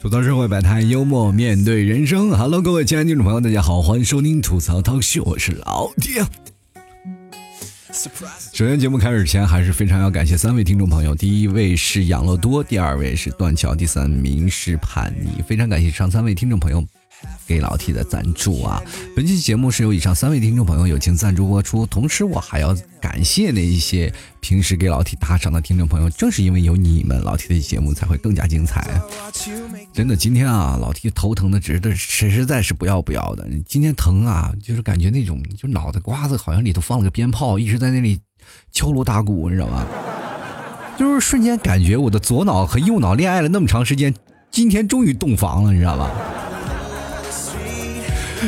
吐槽社会百态，幽默面对人生。Hello，各位亲爱的听众朋友，大家好，欢迎收听吐槽涛秀，我是老爹。首先，节目开始前还是非常要感谢三位听众朋友，第一位是养乐多，第二位是断桥，第三名是叛逆。非常感谢上三位听众朋友。给老 T 的赞助啊！本期节目是由以上三位听众朋友友情赞助播出，同时我还要感谢那一些平时给老 T 打赏的听众朋友，正是因为有你们，老 T 的节目才会更加精彩。真的，今天啊，老 T 头疼的直的实在是不要不要的。今天疼啊，就是感觉那种就脑袋瓜子好像里头放了个鞭炮，一直在那里敲锣打鼓，你知道吗？就是瞬间感觉我的左脑和右脑恋爱了那么长时间，今天终于洞房了，你知道吧？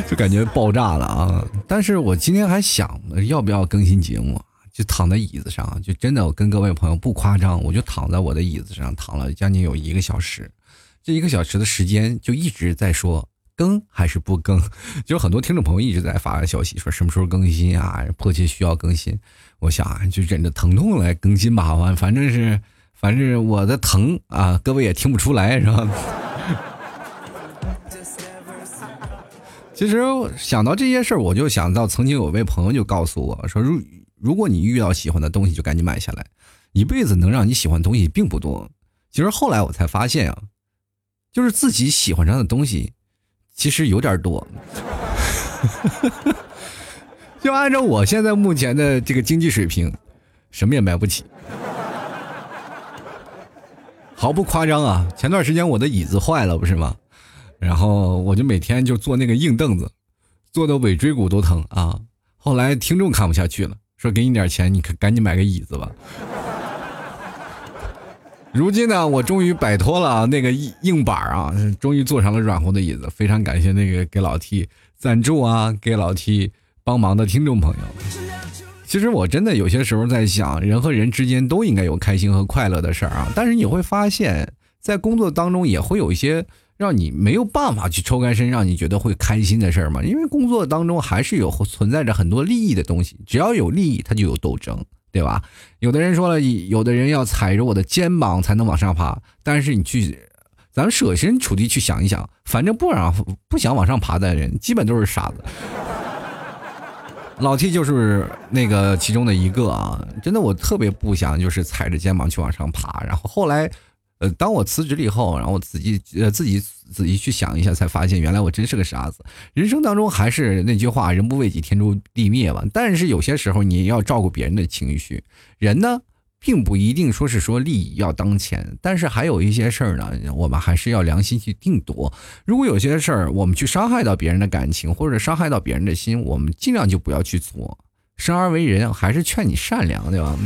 就感觉爆炸了啊！但是我今天还想要不要更新节目，就躺在椅子上，就真的我跟各位朋友不夸张，我就躺在我的椅子上躺了将近有一个小时，这一个小时的时间就一直在说更还是不更，就很多听众朋友一直在发消息说什么时候更新啊，迫切需要更新。我想啊，就忍着疼痛来更新吧，反反正是反正我的疼啊，各位也听不出来是吧？其实想到这些事儿，我就想到曾经有位朋友就告诉我说：“如如果你遇到喜欢的东西，就赶紧买下来。一辈子能让你喜欢的东西并不多。”其实后来我才发现啊，就是自己喜欢上的东西，其实有点多。就按照我现在目前的这个经济水平，什么也买不起。毫不夸张啊，前段时间我的椅子坏了，不是吗？然后我就每天就坐那个硬凳子，坐的尾椎骨都疼啊。后来听众看不下去了，说给你点钱，你赶紧买个椅子吧。如今呢，我终于摆脱了那个硬板啊，终于坐上了软乎的椅子。非常感谢那个给老 T 赞助啊，给老 T 帮忙的听众朋友。其实我真的有些时候在想，人和人之间都应该有开心和快乐的事儿啊。但是你会发现在工作当中也会有一些。让你没有办法去抽干身，让你觉得会开心的事儿吗？因为工作当中还是有存在着很多利益的东西，只要有利益，它就有斗争，对吧？有的人说了，有的人要踩着我的肩膀才能往上爬，但是你去，咱们设身处地去想一想，反正不让不想往上爬的人，基本都是傻子。老 T 就是那个其中的一个啊，真的，我特别不想就是踩着肩膀去往上爬，然后后来。呃，当我辞职了以后，然后我自己呃自己仔细去想一下，才发现原来我真是个傻子。人生当中还是那句话，人不为己，天诛地灭嘛。但是有些时候你要照顾别人的情绪，人呢并不一定说是说利益要当前，但是还有一些事儿呢，我们还是要良心去定夺。如果有些事儿我们去伤害到别人的感情，或者伤害到别人的心，我们尽量就不要去做。生而为人，还是劝你善良，对吧？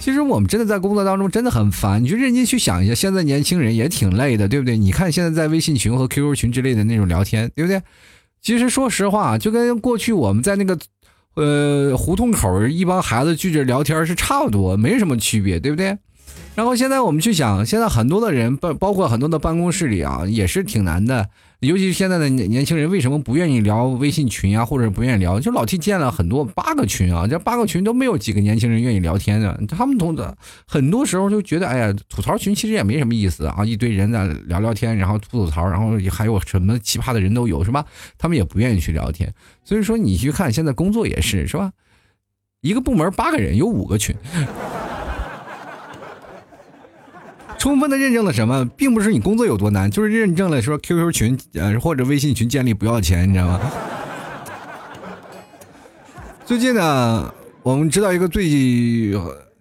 其实我们真的在工作当中真的很烦，你就认真去想一下，现在年轻人也挺累的，对不对？你看现在在微信群和 QQ 群之类的那种聊天，对不对？其实说实话，就跟过去我们在那个呃胡同口一帮孩子聚着聊天是差不多，没什么区别，对不对？然后现在我们去想，现在很多的人，包包括很多的办公室里啊，也是挺难的。尤其是现在的年年轻人，为什么不愿意聊微信群啊，或者不愿意聊？就老 T 建了很多八个群啊，这八个群都没有几个年轻人愿意聊天的。他们同的很多时候就觉得，哎呀，吐槽群其实也没什么意思啊，一堆人在聊聊天，然后吐吐槽，然后还有什么奇葩的人都有，是吧？他们也不愿意去聊天。所以说，你去看现在工作也是，是吧？一个部门八个人，有五个群。充分的认证了什么，并不是你工作有多难，就是认证了说 QQ 群呃或者微信群建立不要钱，你知道吗？最近呢，我们知道一个最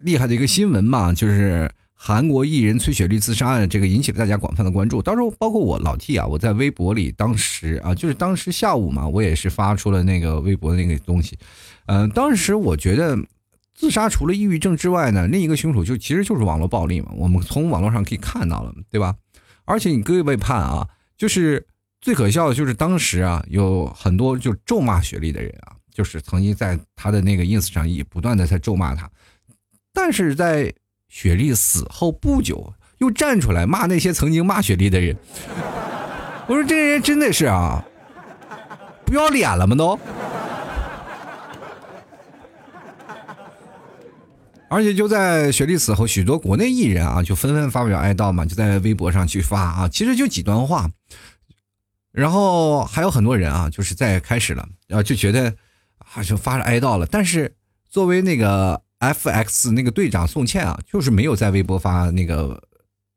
厉害的一个新闻嘛，就是韩国艺人崔雪莉自杀案，这个引起了大家广泛的关注。当时包括我老 T 啊，我在微博里当时啊，就是当时下午嘛，我也是发出了那个微博的那个东西，嗯，当时我觉得。自杀除了抑郁症之外呢，另一个凶手就其实就是网络暴力嘛。我们从网络上可以看到了，对吧？而且你各位判啊，就是最可笑的就是当时啊，有很多就咒骂雪莉的人啊，就是曾经在他的那个 ins 上也不断的在咒骂他，但是在雪莉死后不久，又站出来骂那些曾经骂雪莉的人。我说这些人真的是啊，不要脸了吗都？而且就在雪莉死后，许多国内艺人啊就纷纷发表哀悼嘛，就在微博上去发啊，其实就几段话。然后还有很多人啊，就是在开始了，然后就觉得啊，就发着哀悼了。但是作为那个 FX 那个队长宋茜啊，就是没有在微博发那个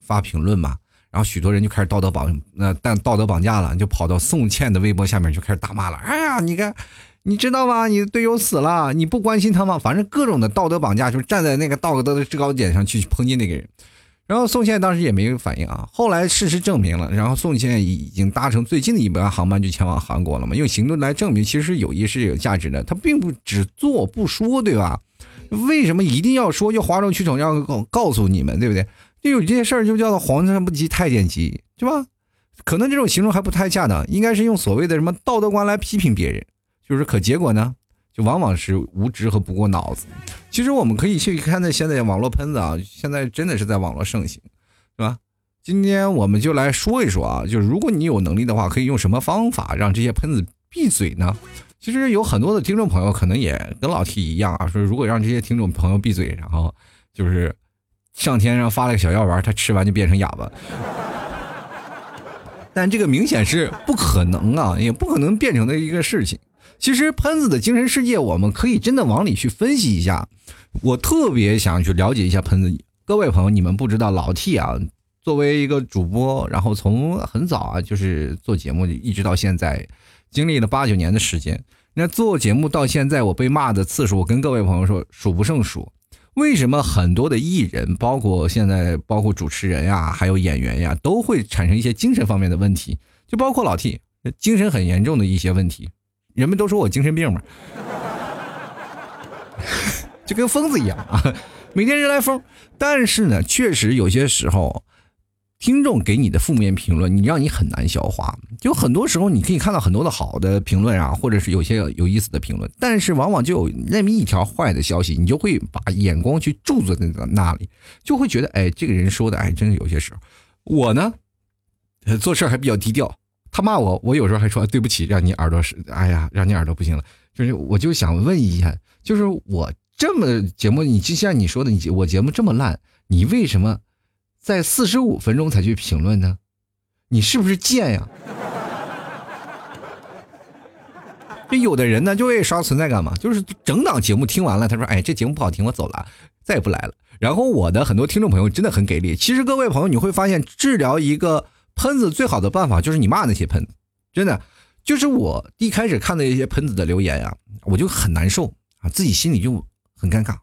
发评论嘛。然后许多人就开始道德绑那但道德绑架了，就跑到宋茜的微博下面就开始大骂了。哎呀，你看，你知道吗？你的队友死了，你不关心他吗？反正各种的道德绑架，就站在那个道德的制高点上去抨击那个人。然后宋茜当时也没有反应啊。后来事实证明了，然后宋茜已经搭乘最近的一班航班就前往韩国了嘛，用行动来证明其实友谊是有价值的。他并不只做不说，对吧？为什么一定要说，要哗众取宠，要告告诉你们，对不对？就有这些事儿就叫做皇上不急太监急，对吧？可能这种形容还不太恰当，应该是用所谓的什么道德观来批评别人，就是可结果呢？就往往是无知和不过脑子。其实我们可以去看那现在网络喷子啊，现在真的是在网络盛行，是吧？今天我们就来说一说啊，就是如果你有能力的话，可以用什么方法让这些喷子闭嘴呢？其实有很多的听众朋友可能也跟老 T 一样啊，说如果让这些听众朋友闭嘴，然后就是上天上发了个小药丸，他吃完就变成哑巴。但这个明显是不可能啊，也不可能变成的一个事情。其实喷子的精神世界，我们可以真的往里去分析一下。我特别想去了解一下喷子。各位朋友，你们不知道老 T 啊，作为一个主播，然后从很早啊就是做节目，一直到现在，经历了八九年的时间。那做节目到现在，我被骂的次数，我跟各位朋友说数不胜数。为什么很多的艺人，包括现在包括主持人呀，还有演员呀，都会产生一些精神方面的问题？就包括老 T，精神很严重的一些问题。人们都说我精神病嘛，就跟疯子一样啊，每天人来疯。但是呢，确实有些时候，听众给你的负面评论，你让你很难消化。就很多时候，你可以看到很多的好的评论啊，或者是有些有意思的评论，但是往往就有那么一条坏的消息，你就会把眼光去注在那那里，就会觉得，哎，这个人说的，哎，真的有些时候，我呢，做事还比较低调。他骂我，我有时候还说对不起，让你耳朵是，哎呀，让你耳朵不行了。就是，我就想问一下，就是我这么节目，你就像你说的，你我节目这么烂，你为什么在四十五分钟才去评论呢？你是不是贱呀？就有的人呢，就会刷存在感嘛，就是整档节目听完了，他说，哎，这节目不好听，我走了，再也不来了。然后我的很多听众朋友真的很给力。其实各位朋友，你会发现治疗一个。喷子最好的办法就是你骂那些喷子，真的，就是我一开始看到一些喷子的留言呀，我就很难受啊，自己心里就很尴尬，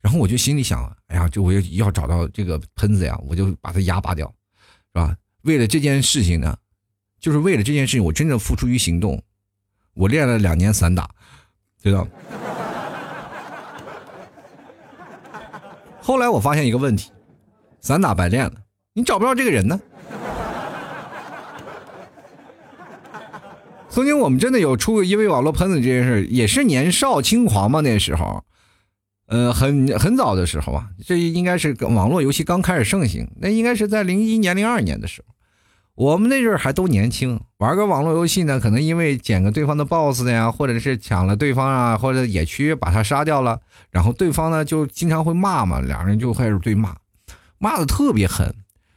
然后我就心里想，哎呀，就我要要找到这个喷子呀，我就把他牙拔掉，是吧？为了这件事情呢，就是为了这件事情，我真正付出于行动，我练了两年散打，知道吗。后来我发现一个问题，散打白练了，你找不着这个人呢。曾经我们真的有出过因为网络喷子这件事，也是年少轻狂嘛那时候，呃，很很早的时候啊，这应该是网络游戏刚开始盛行，那应该是在零一年、零二年的时候，我们那阵儿还都年轻，玩个网络游戏呢，可能因为捡个对方的 BOSS 的呀，或者是抢了对方啊，或者野区把他杀掉了，然后对方呢就经常会骂嘛，两人就开始对骂，骂的特别狠，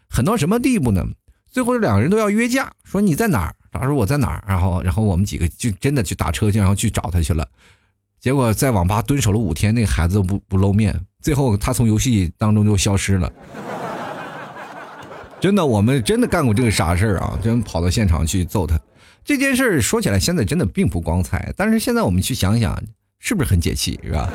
狠到什么地步呢？最后两个人都要约架，说你在哪儿？他说我在哪儿？然后，然后我们几个就真的去打车去，然后去找他去了。结果在网吧蹲守了五天，那个孩子不不露面。最后他从游戏当中就消失了。真的，我们真的干过这个傻事儿啊！真跑到现场去揍他。这件事儿说起来现在真的并不光彩，但是现在我们去想想，是不是很解气，是吧？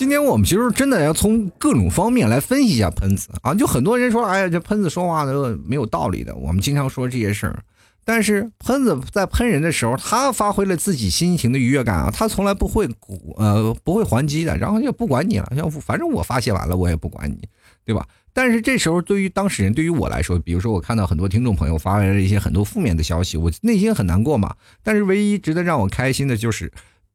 今天我们其实真的要从各种方面来分析一下喷子啊，就很多人说，哎呀，这喷子说话都没有道理的。我们经常说这些事儿，但是喷子在喷人的时候，他发挥了自己心情的愉悦感啊，他从来不会呃不会还击的，然后就不管你了，要反正我发泄完了，我也不管你，对吧？但是这时候对于当事人，对于我来说，比如说我看到很多听众朋友发来了一些很多负面的消息，我内心很难过嘛。但是唯一值得让我开心的就是。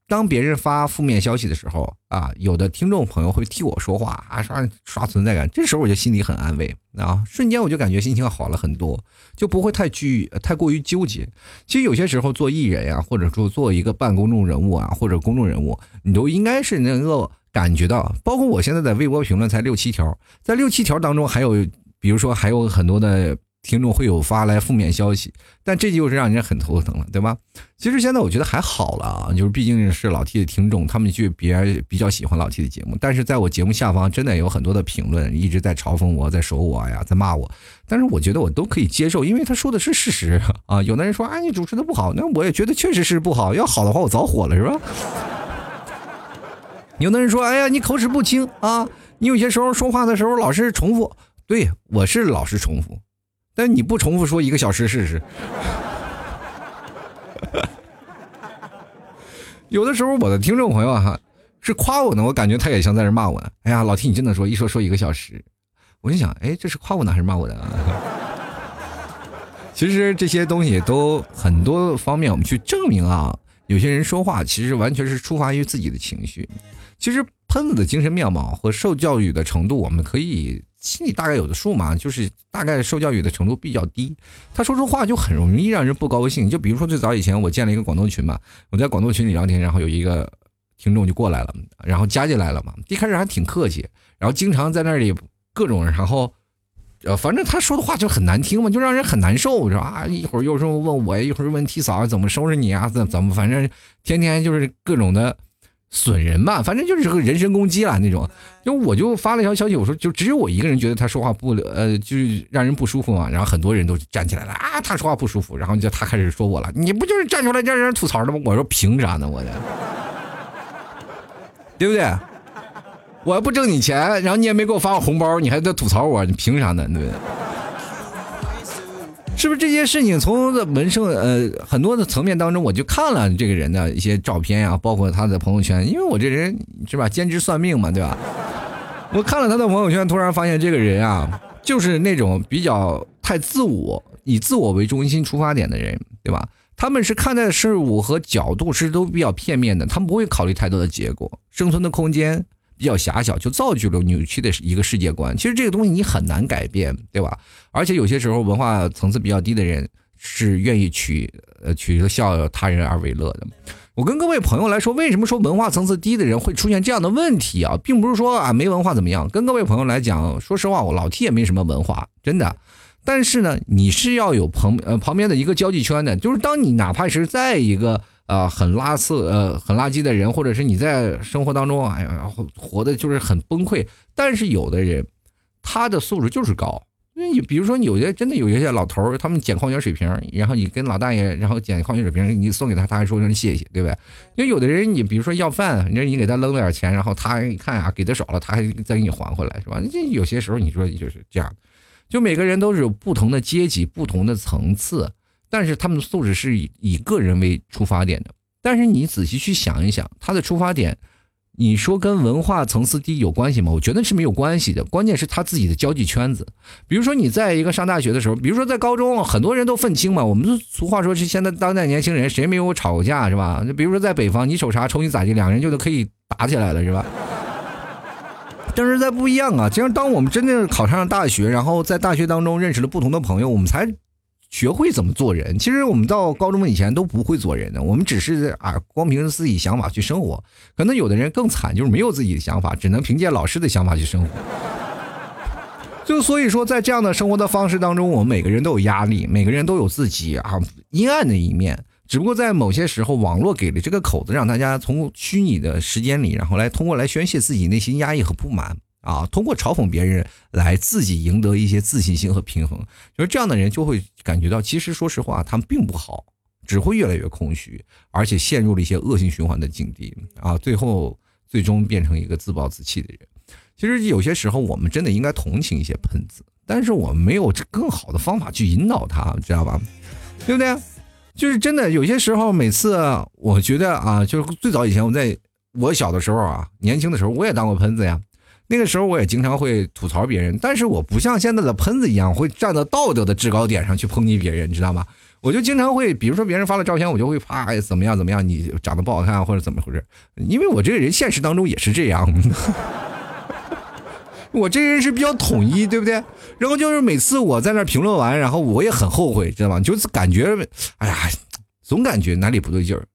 当别人发负面消息的时候啊，有的听众朋友会替我说话啊，刷刷存在感，这时候我就心里很安慰啊，瞬间我就感觉心情好了很多，就不会太拘太过于纠结。其实有些时候做艺人呀，或者说做一个半公众人物啊，或者公众人物，你都应该是能够感觉到，包括我现在在微博评论才六七条，在六七条当中还有，比如说还有很多的。听众会有发来负面消息，但这就是让人很头疼了，对吧？其实现在我觉得还好了啊，就是毕竟是老 T 的听众，他们就比比较喜欢老 T 的节目。但是在我节目下方，真的有很多的评论一直在嘲讽我，在说我呀，在骂我。但是我觉得我都可以接受，因为他说的是事实啊。有的人说啊，你主持的不好，那我也觉得确实是不好。要好的话，我早火了，是吧？有的人说，哎呀，你口齿不清啊，你有些时候说话的时候老是重复。对我是老是重复。但你不重复说一个小时试试？有的时候我的听众朋友哈是夸我呢，我感觉他也像在这骂我。哎呀，老听你真的说一说说一个小时，我就想，哎，这是夸我呢还是骂我的？其实这些东西都很多方面，我们去证明啊，有些人说话其实完全是出发于自己的情绪。其实喷子的精神面貌和受教育的程度，我们可以。心里大概有的数嘛，就是大概受教育的程度比较低，他说出话就很容易让人不高兴。就比如说最早以前我建了一个广东群嘛，我在广东群里聊天，然后有一个听众就过来了，然后加进来了嘛。一开始还挺客气，然后经常在那里各种，然后呃，反正他说的话就很难听嘛，就让人很难受，是吧？啊，一会儿又说问我，一会儿问 T 嫂怎么收拾你啊，怎怎么，反正天天就是各种的。损人嘛，反正就是个人身攻击了那种。就我就发了一条消息，我说就只有我一个人觉得他说话不呃，就是让人不舒服嘛。然后很多人都站起来了啊，他说话不舒服。然后就他开始说我了，你不就是站出来让人吐槽的吗？我说凭啥呢？我的，对不对？我还不挣你钱，然后你也没给我发过红包，你还在吐槽我，你凭啥呢？对不对？是不是这件事情从文生呃很多的层面当中，我就看了这个人的一些照片呀，包括他的朋友圈，因为我这人是吧，兼职算命嘛，对吧？我看了他的朋友圈，突然发现这个人啊，就是那种比较太自我，以自我为中心出发点的人，对吧？他们是看待事物和角度是都比较片面的，他们不会考虑太多的结果，生存的空间。比较狭小，就造就了扭曲的一个世界观。其实这个东西你很难改变，对吧？而且有些时候文化层次比较低的人是愿意取呃取笑他人而为乐的。我跟各位朋友来说，为什么说文化层次低的人会出现这样的问题啊？并不是说啊没文化怎么样。跟各位朋友来讲，说实话，我老 T 也没什么文化，真的。但是呢，你是要有旁呃旁边的一个交际圈的，就是当你哪怕是在一个。啊，很垃圾，呃，很垃圾的人，或者是你在生活当中，哎呀，活的就是很崩溃。但是有的人，他的素质就是高。那你比如说，有些真的有一些老头儿，他们捡矿泉水瓶，然后你跟老大爷，然后捡矿泉水瓶，你送给他，他还说声谢谢，对不对？因为有的人，你比如说要饭，你你给他扔了点钱，然后他一看啊，给的少了，他还再给你还回来，是吧？这有些时候你说就是这样，就每个人都是有不同的阶级、不同的层次。但是他们的素质是以以个人为出发点的，但是你仔细去想一想，他的出发点，你说跟文化层次低有关系吗？我觉得是没有关系的，关键是他自己的交际圈子。比如说你在一个上大学的时候，比如说在高中，很多人都愤青嘛。我们俗话说是现在当代年轻人谁没有吵过架是吧？就比如说在北方，你瞅啥瞅你咋地，两个人就都可以打起来了是吧？但是在不一样啊，其实当我们真正考上了大学，然后在大学当中认识了不同的朋友，我们才。学会怎么做人，其实我们到高中以前都不会做人的，我们只是啊，光凭着自己想法去生活。可能有的人更惨，就是没有自己的想法，只能凭借老师的想法去生活。就所以说，在这样的生活的方式当中，我们每个人都有压力，每个人都有自己啊阴暗的一面。只不过在某些时候，网络给了这个口子，让大家从虚拟的时间里，然后来通过来宣泄自己内心压抑和不满。啊，通过嘲讽别人来自己赢得一些自信心和平衡，就是这样的人就会感觉到，其实说实话，他们并不好，只会越来越空虚，而且陷入了一些恶性循环的境地啊，最后最终变成一个自暴自弃的人。其实有些时候，我们真的应该同情一些喷子，但是我们没有更好的方法去引导他，知道吧？对不对？就是真的有些时候，每次我觉得啊，就是最早以前我在我小的时候啊，年轻的时候，我也当过喷子呀。那个时候我也经常会吐槽别人，但是我不像现在的喷子一样会站在道德的制高点上去抨击别人，你知道吗？我就经常会，比如说别人发了照片，我就会啪怎么样怎么样，你长得不好看或者怎么回事？因为我这个人现实当中也是这样，我这人是比较统一，对不对？然后就是每次我在那评论完，然后我也很后悔，知道吗？就是感觉，哎呀，总感觉哪里不对劲儿。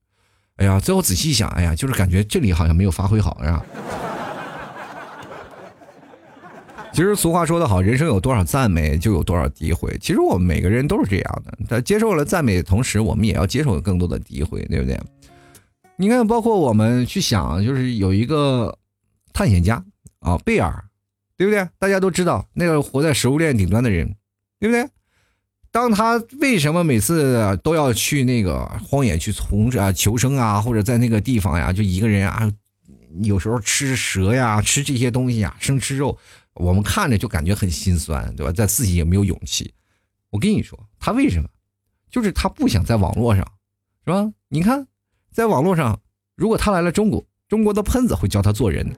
哎呀，最后仔细一想，哎呀，就是感觉这里好像没有发挥好，是吧？其实俗话说得好，人生有多少赞美，就有多少诋毁。其实我们每个人都是这样的，在接受了赞美的同时，我们也要接受更多的诋毁，对不对？你看，包括我们去想，就是有一个探险家啊，贝尔，对不对？大家都知道那个活在食物链顶端的人，对不对？当他为什么每次都要去那个荒野去从啊求生啊，或者在那个地方呀，就一个人啊，有时候吃蛇呀，吃这些东西啊，生吃肉。我们看着就感觉很心酸，对吧？在自己也没有勇气。我跟你说，他为什么？就是他不想在网络上，是吧？你看，在网络上，如果他来了中国，中国的喷子会教他做人。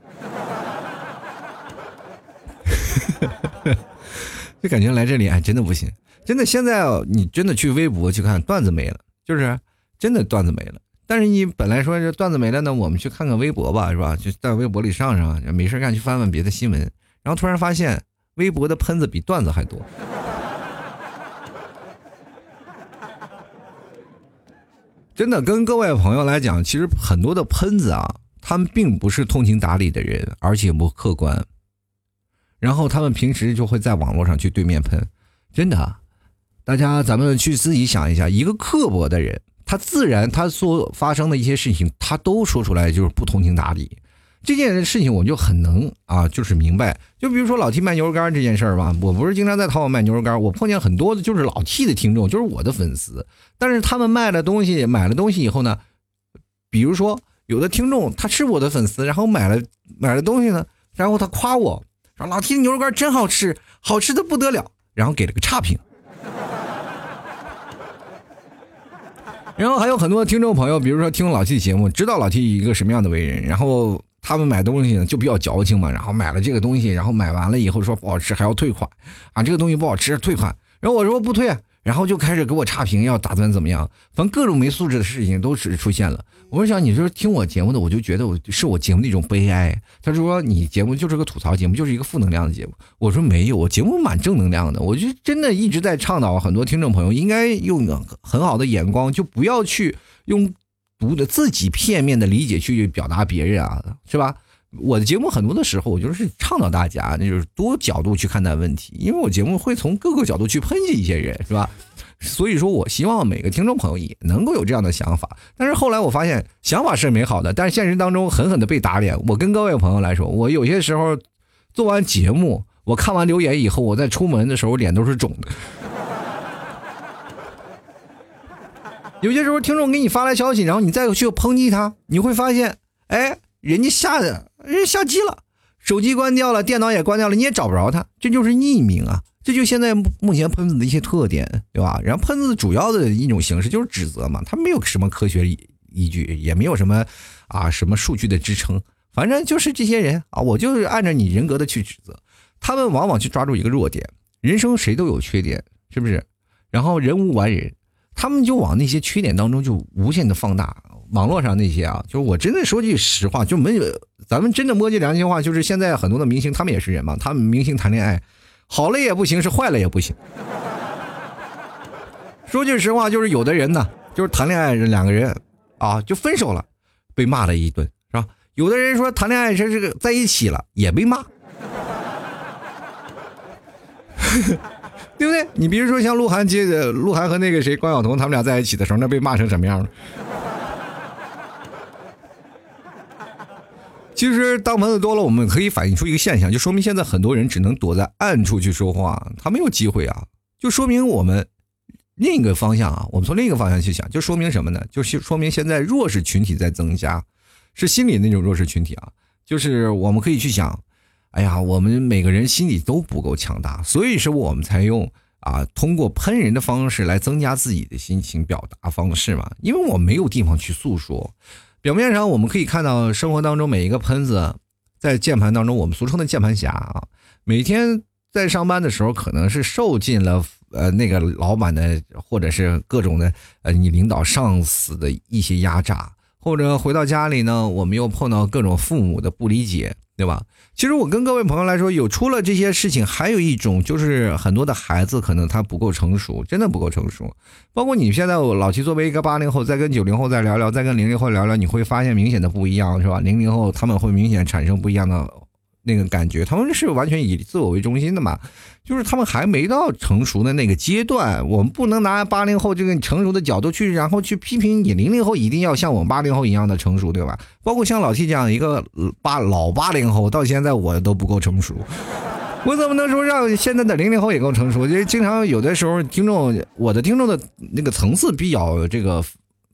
就感觉来这里哎，真的不行，真的。现在你真的去微博去看，段子没了，就是真的段子没了。但是你本来说这段子没了呢，我们去看看微博吧，是吧？就在微博里上上，没事干去翻翻别的新闻。然后突然发现，微博的喷子比段子还多。真的，跟各位朋友来讲，其实很多的喷子啊，他们并不是通情达理的人，而且不客观。然后他们平时就会在网络上去对面喷。真的，大家咱们去自己想一下，一个刻薄的人，他自然他所发生的一些事情，他都说出来就是不通情达理。这件事情我就很能啊，就是明白。就比如说老 T 卖牛肉干这件事儿吧，我不是经常在淘宝卖牛肉干，我碰见很多的就是老 T 的听众，就是我的粉丝。但是他们卖了东西，买了东西以后呢，比如说有的听众他是我的粉丝，然后买了买了东西呢，然后他夸我说老 T 的牛肉干真好吃，好吃的不得了，然后给了个差评。然后还有很多听众朋友，比如说听老 T 的节目，知道老 T 一个什么样的为人，然后。他们买东西呢就比较矫情嘛，然后买了这个东西，然后买完了以后说不好吃还要退款，啊，这个东西不好吃退款，然后我说不退，然后就开始给我差评，要打算怎么样，反正各种没素质的事情都是出现了。我是想你说听我节目的，我就觉得我是我节目的一种悲哀。他说你节目就是个吐槽节目，就是一个负能量的节目。我说没有，我节目蛮正能量的。我就真的一直在倡导很多听众朋友应该用很好的眼光，就不要去用。读的自己片面的理解去表达别人啊，是吧？我的节目很多的时候，我就是倡导大家，那就是多角度去看待问题，因为我节目会从各个角度去抨击一些人，是吧？所以说我希望每个听众朋友也能够有这样的想法。但是后来我发现，想法是美好的，但是现实当中狠狠的被打脸。我跟各位朋友来说，我有些时候做完节目，我看完留言以后，我在出门的时候脸都是肿的。有些时候，听众给你发来消息，然后你再去抨击他，你会发现，哎，人家下的，人家下机了，手机关掉了，电脑也关掉了，你也找不着他，这就是匿名啊，这就现在目前喷子的一些特点，对吧？然后喷子主要的一种形式就是指责嘛，他没有什么科学依据，也没有什么啊什么数据的支撑，反正就是这些人啊，我就是按照你人格的去指责，他们往往去抓住一个弱点，人生谁都有缺点，是不是？然后人无完人。他们就往那些缺点当中就无限的放大，网络上那些啊，就是我真的说句实话，就没有咱们真的摸句良心话，就是现在很多的明星，他们也是人嘛，他们明星谈恋爱，好了也不行，是坏了也不行。说句实话，就是有的人呢，就是谈恋爱两个人啊，就分手了，被骂了一顿，是吧？有的人说谈恋爱是这个在一起了，也被骂。对不对？你比如说像鹿晗接的鹿晗和那个谁关晓彤，他们俩在一起的时候，那被骂成什么样了？其实当朋友多了，我们可以反映出一个现象，就说明现在很多人只能躲在暗处去说话，他没有机会啊。就说明我们另一个方向啊，我们从另一个方向去想，就说明什么呢？就是说明现在弱势群体在增加，是心理那种弱势群体啊。就是我们可以去想。哎呀，我们每个人心里都不够强大，所以说我们才用啊通过喷人的方式来增加自己的心情表达方式嘛。因为我没有地方去诉说。表面上我们可以看到生活当中每一个喷子，在键盘当中，我们俗称的键盘侠啊，每天在上班的时候可能是受尽了呃那个老板的或者是各种的呃你领导上司的一些压榨，或者回到家里呢，我们又碰到各种父母的不理解，对吧？其实我跟各位朋友来说，有出了这些事情，还有一种就是很多的孩子可能他不够成熟，真的不够成熟。包括你现在我老七作为一个八零后，再跟九零后再聊聊，再跟零零后聊聊，你会发现明显的不一样，是吧？零零后他们会明显产生不一样的。那个感觉，他们是完全以自我为中心的嘛，就是他们还没到成熟的那个阶段。我们不能拿八零后这个成熟的角度去，然后去批评你零零后一定要像我们八零后一样的成熟，对吧？包括像老 T 这样一个八老八零后，到现在我都不够成熟，我怎么能说让现在的零零后也够成熟？就经常有的时候，听众我的听众的那个层次比较这个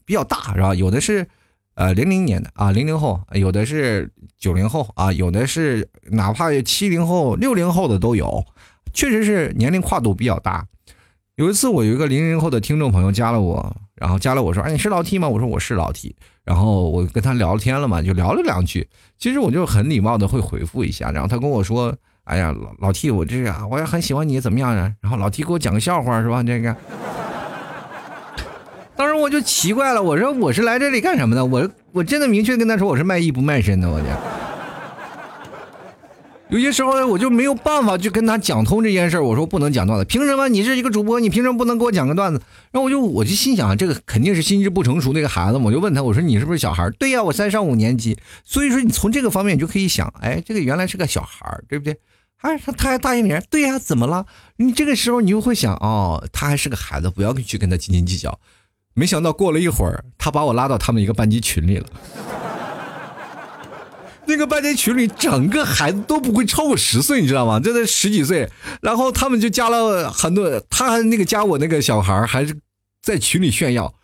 比较大，是吧？有的是。呃，零零年的啊，零零后，有的是九零后啊，有的是哪怕七零后、六零后的都有，确实是年龄跨度比较大。有一次，我有一个零零后的听众朋友加了我，然后加了我说：“哎，你是老 T 吗？”我说：“我是老 T。”然后我跟他聊天了嘛，就聊了两句。其实我就很礼貌的会回复一下。然后他跟我说：“哎呀，老老 T，我这样我也很喜欢你，怎么样啊？”然后老 T 给我讲个笑话是吧？这个。当时我就奇怪了，我说我是来这里干什么的？我我真的明确跟他说我是卖艺不卖身的，我就有些时候呢，我就没有办法去跟他讲通这件事儿我说不能讲段子，凭什么你是一个主播，你凭什么不能给我讲个段子？然后我就我就心想，这个肯定是心智不成熟的一个孩子，我就问他，我说你是不是小孩？对呀，我才上五年级。所以说你从这个方面你就可以想，哎，这个原来是个小孩，对不对？哎，他他还大一年，对呀，怎么了？你这个时候你就会想，哦，他还是个孩子，不要去跟他斤斤计较。没想到过了一会儿，他把我拉到他们一个班级群里了。那个班级群里，整个孩子都不会超过十岁，你知道吗？就在十几岁。然后他们就加了很多，他还那个加我那个小孩还是在群里炫耀。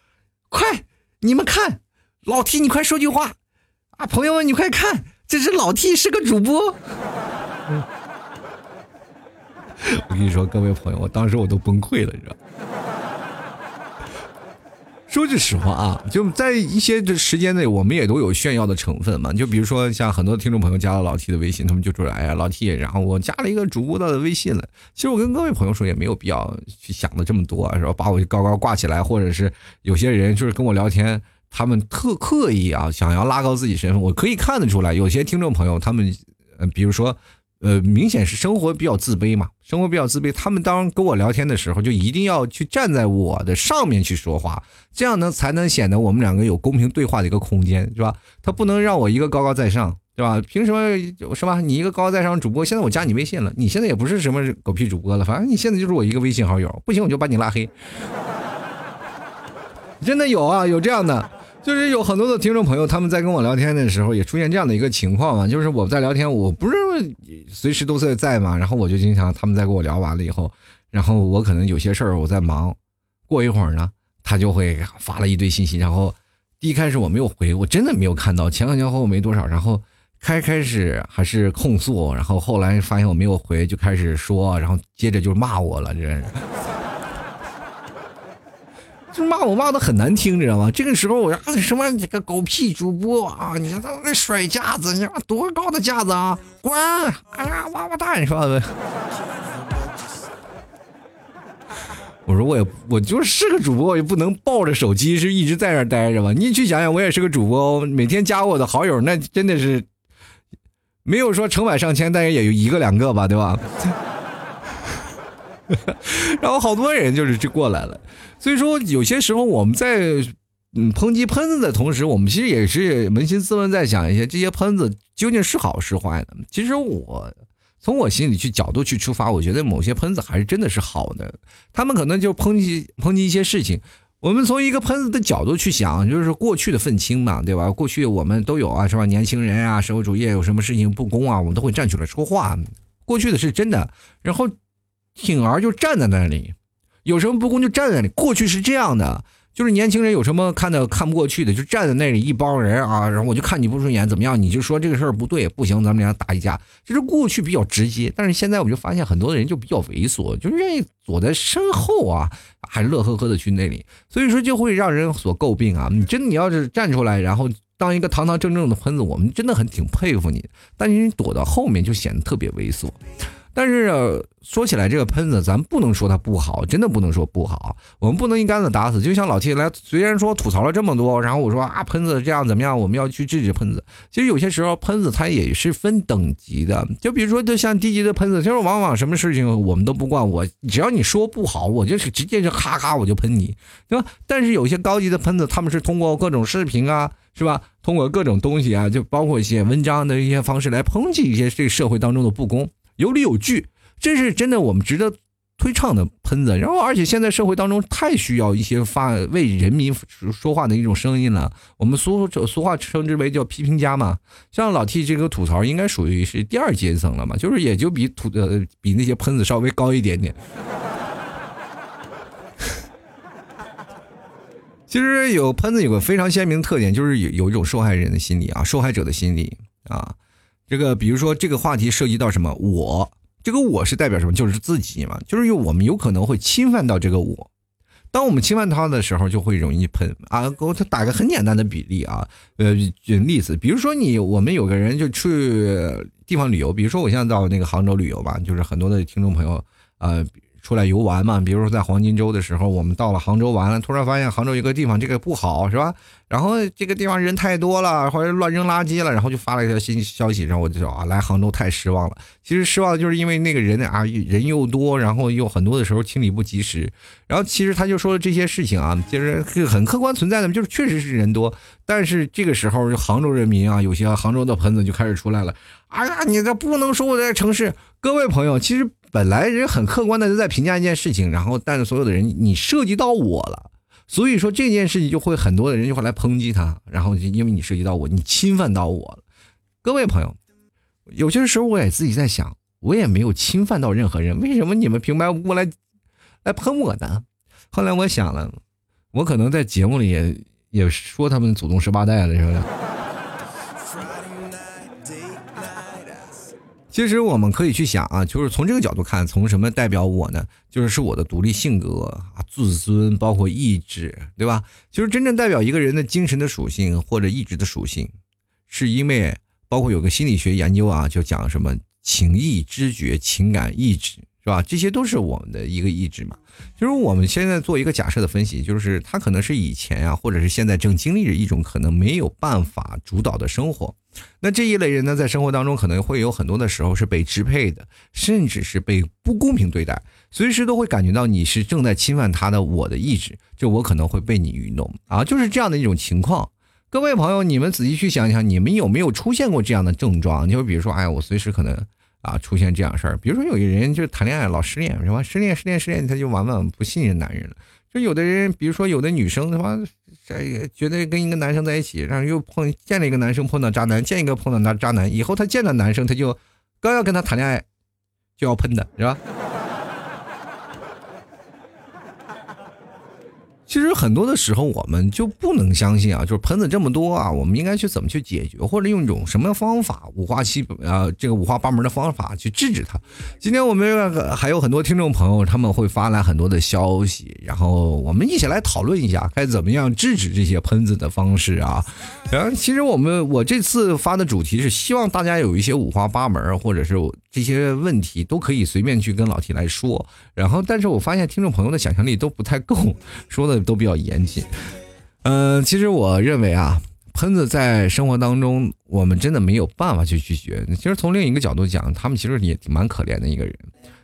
快，你们看，老 T，你快说句话啊！朋友们，你快看，这是老 T 是个主播。我跟你说，各位朋友，我当时我都崩溃了，你知道。说句实话啊，就在一些这时间内，我们也都有炫耀的成分嘛。就比如说，像很多听众朋友加了老 T 的微信，他们就说：“哎呀，老 T，然后我加了一个主播的微信了。”其实我跟各位朋友说，也没有必要去想的这么多，是吧？把我高高挂起来，或者是有些人就是跟我聊天，他们特刻意啊，想要拉高自己身份。我可以看得出来，有些听众朋友他们，呃，比如说。呃，明显是生活比较自卑嘛，生活比较自卑。他们当跟我聊天的时候，就一定要去站在我的上面去说话，这样呢才能显得我们两个有公平对话的一个空间，是吧？他不能让我一个高高在上，对吧？凭什么是吧？你一个高高在上主播，现在我加你微信了，你现在也不是什么狗屁主播了，反正你现在就是我一个微信好友，不行我就把你拉黑。真的有啊，有这样的。就是有很多的听众朋友，他们在跟我聊天的时候，也出现这样的一个情况嘛。就是我在聊天，我不是随时都在在嘛，然后我就经常他们在跟我聊完了以后，然后我可能有些事儿我在忙，过一会儿呢，他就会发了一堆信息，然后第一开始我没有回，我真的没有看到，前前后后没多少，然后开开始还是控诉，然后后来发现我没有回，就开始说，然后接着就骂我了，这是。就骂我骂的很难听，知道吗？这个时候我说什么这个狗屁主播啊！你看他那甩架子，你看多高的架子啊！滚！哎呀，王八蛋说的？我说我也我就是个主播，我也不能抱着手机是一直在那待着吧？你去想想，我也是个主播，每天加我的好友，那真的是没有说成百上千，但是也有一个两个吧，对吧？然后好多人就是就过来了。所以说，有些时候我们在嗯抨击喷子的同时，我们其实也是扪心自问，在想一些这些喷子究竟是好是坏的。其实我从我心里去角度去出发，我觉得某些喷子还是真的是好的。他们可能就抨击抨击一些事情。我们从一个喷子的角度去想，就是过去的愤青嘛，对吧？过去我们都有啊，是吧？年轻人啊，社会主义有什么事情不公啊，我们都会站出来说话。过去的是真的，然后挺而就站在那里。有什么不公就站在那里。过去是这样的，就是年轻人有什么看的看不过去的，就站在那里一帮人啊，然后我就看你不顺眼，怎么样？你就说这个事儿不对，不行，咱们俩打一架。就是过去比较直接，但是现在我就发现很多人就比较猥琐，就愿意躲在身后啊，还乐呵呵的去那里，所以说就会让人所诟病啊。你真的你要是站出来，然后当一个堂堂正正的喷子，我们真的很挺佩服你，但是你躲到后面就显得特别猥琐。但是说起来，这个喷子咱不能说它不好，真的不能说不好。我们不能一竿子打死。就像老 T 来，虽然说吐槽了这么多，然后我说啊，喷子这样怎么样？我们要去制止喷子。其实有些时候喷子他也是分等级的。就比如说，就像低级的喷子，就是往往什么事情我们都不管，我只要你说不好，我就是直接就咔咔我就喷你，对吧？但是有些高级的喷子，他们是通过各种视频啊。是吧？通过各种东西啊，就包括一些文章的一些方式来抨击一些这个社会当中的不公，有理有据，这是真的我们值得推倡的喷子。然后，而且现在社会当中太需要一些发为人民说话的一种声音了。我们俗俗话称之为叫批评家嘛。像老 T 这个吐槽，应该属于是第二阶层了嘛，就是也就比吐呃比那些喷子稍微高一点点。其实有喷子有个非常鲜明特点，就是有有一种受害人的心理啊，受害者的心理啊。这个比如说这个话题涉及到什么，我这个我是代表什么，就是自己嘛，就是有我们有可能会侵犯到这个我。当我们侵犯他的时候，就会容易喷啊。给我他打个很简单的比例啊，呃，举例子，比如说你我们有个人就去地方旅游，比如说我现在到那个杭州旅游吧，就是很多的听众朋友呃。出来游玩嘛，比如说在黄金周的时候，我们到了杭州玩了，突然发现杭州一个地方这个不好，是吧？然后这个地方人太多了，或者乱扔垃圾了，然后就发了一条新消息，然后我就说啊，来杭州太失望了。其实失望的就是因为那个人啊，人又多，然后又很多的时候清理不及时。然后其实他就说了这些事情啊，就是很客观存在的，就是确实是人多。但是这个时候，杭州人民啊，有些杭州的喷子就开始出来了。哎呀，你这不能说我在城市，各位朋友，其实。本来人很客观的就在评价一件事情，然后但是所有的人你涉及到我了，所以说这件事情就会很多的人就会来抨击他，然后就因为你涉及到我，你侵犯到我了。各位朋友，有些时候我也自己在想，我也没有侵犯到任何人，为什么你们平白无故来来喷我呢？后来我想了，我可能在节目里也也说他们祖宗十八代了，是不是？其实我们可以去想啊，就是从这个角度看，从什么代表我呢？就是是我的独立性格啊、自尊，包括意志，对吧？就是真正代表一个人的精神的属性或者意志的属性，是因为包括有个心理学研究啊，就讲什么情意、知觉、情感、意志。是吧？这些都是我们的一个意志嘛。就是我们现在做一个假设的分析，就是他可能是以前啊，或者是现在正经历着一种可能没有办法主导的生活。那这一类人呢，在生活当中可能会有很多的时候是被支配的，甚至是被不公平对待，随时都会感觉到你是正在侵犯他的我的意志，就我可能会被你愚弄啊，就是这样的一种情况。各位朋友，你们仔细去想想，你们有没有出现过这样的症状？就比如说，哎，我随时可能。啊，出现这样事儿，比如说有一人就谈恋爱老失恋，是吧？失恋失恋失恋，他就往往不信任男人了。就有的人，比如说有的女生，他妈这也觉得跟一个男生在一起，然后又碰见了一个男生碰到渣男，见一个碰到那渣男，以后他见到男生，他就刚要跟他谈恋爱，就要喷的是吧？其实很多的时候，我们就不能相信啊，就是喷子这么多啊，我们应该去怎么去解决，或者用一种什么方法，五花七啊，这个五花八门的方法去制止他。今天我们还有很多听众朋友，他们会发来很多的消息，然后我们一起来讨论一下该怎么样制止这些喷子的方式啊。然后，其实我们我这次发的主题是希望大家有一些五花八门，或者是这些问题都可以随便去跟老提来说。然后，但是我发现听众朋友的想象力都不太够，说的。都比较严谨，嗯，其实我认为啊，喷子在生活当中，我们真的没有办法去拒绝。其实从另一个角度讲，他们其实也蛮可怜的一个人。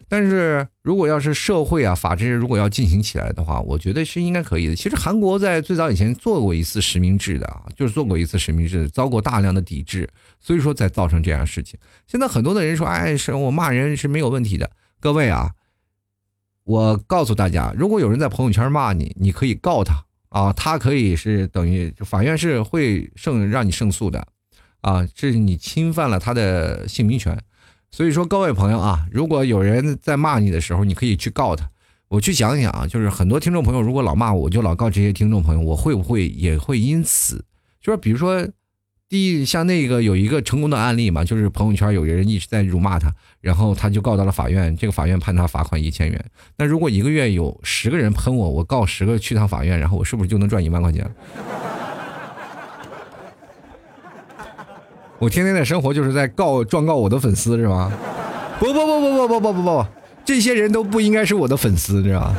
但是如果要是社会啊，法治如果要进行起来的话，我觉得是应该可以的。其实韩国在最早以前做过一次实名制的啊，就是做过一次实名制，遭过大量的抵制，所以说才造成这样事情。现在很多的人说，哎，是我骂人是没有问题的，各位啊。我告诉大家，如果有人在朋友圈骂你，你可以告他啊，他可以是等于法院是会胜让你胜诉的，啊，这是你侵犯了他的姓名权。所以说，各位朋友啊，如果有人在骂你的时候，你可以去告他。我去想想啊，就是很多听众朋友如果老骂我，我就老告这些听众朋友，我会不会也会因此，就是比如说。第一，像那个有一个成功的案例嘛，就是朋友圈有人一直在辱骂他，然后他就告到了法院，这个法院判他罚款一千元。那如果一个月有十个人喷我，我告十个去趟法院，然后我是不是就能赚一万块钱？我天天的生活就是在告状告我的粉丝是吗？不不不不不不不不不，这些人都不应该是我的粉丝，知道吧？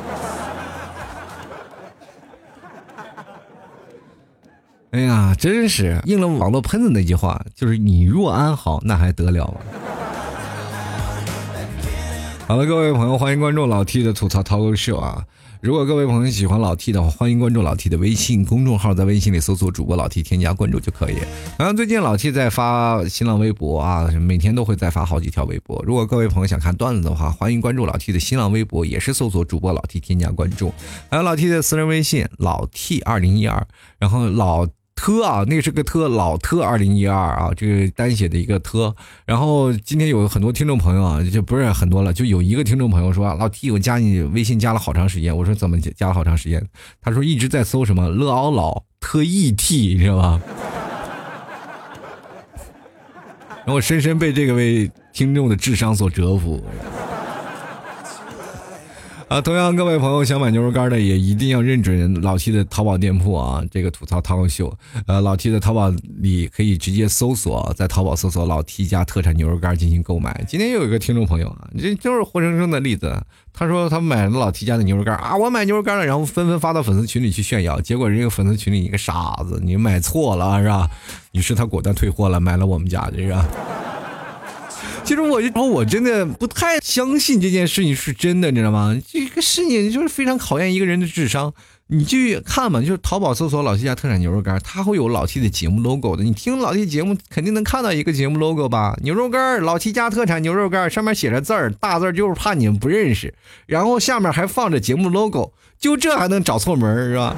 哎呀，真是应了网络喷子那句话，就是你若安好，那还得了吗？好了，各位朋友，欢迎关注老 T 的吐槽涛哥秀啊！如果各位朋友喜欢老 T 的话，欢迎关注老 T 的微信公众号，在微信里搜索主播老 T，添加关注就可以。然后最近老 T 在发新浪微博啊，每天都会再发好几条微博。如果各位朋友想看段子的话，欢迎关注老 T 的新浪微博，也是搜索主播老 T，添加关注。还有老 T 的私人微信老 T 二零一二，然后老。特啊，那是个特老特二零一二啊，这个单写的一个特。然后今天有很多听众朋友啊，就不是很多了，就有一个听众朋友说：“老 T，我加你微信加了好长时间。”我说：“怎么加了好长时间？”他说：“一直在搜什么乐奥老特 ET，你知道吧？” 然后深深被这个位听众的智商所折服。啊，同样各位朋友想买牛肉干的也一定要认准老 T 的淘宝店铺啊！这个吐槽淘秀，呃，老 T 的淘宝里可以直接搜索，在淘宝搜索老 T 家特产牛肉干进行购买。今天又有一个听众朋友啊，这就是活生生的例子。他说他买了老 T 家的牛肉干啊，我买牛肉干了，然后纷纷发到粉丝群里去炫耀。结果人家粉丝群里一个傻子，你买错了是吧？于是他果断退货了，买了我们家这个。其实我，然后我真的不太相信这件事情是真的，你知道吗？这个事情就是非常考验一个人的智商。你去看嘛，就是淘宝搜索老 T 家特产牛肉干，它会有老 T 的节目 logo 的。你听老 T 节目肯定能看到一个节目 logo 吧？牛肉干，老 T 家特产牛肉干，上面写着字儿，大字儿就是怕你们不认识，然后下面还放着节目 logo，就这还能找错门是吧？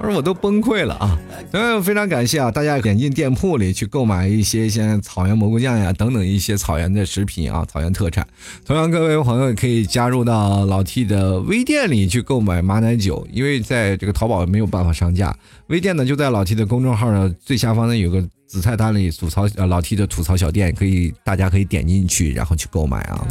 我说我都崩溃了啊！嗯，非常感谢啊，大家点进店铺里去购买一些像草原蘑菇酱呀等等一些草原的食品啊，草原特产。同样，各位朋友也可以加入到老 T 的微店里去购买马奶酒，因为在这个淘宝没有办法上架，微店呢就在老 T 的公众号的最下方呢有个紫菜单里吐槽呃老 T 的吐槽小店，可以大家可以点进去然后去购买啊。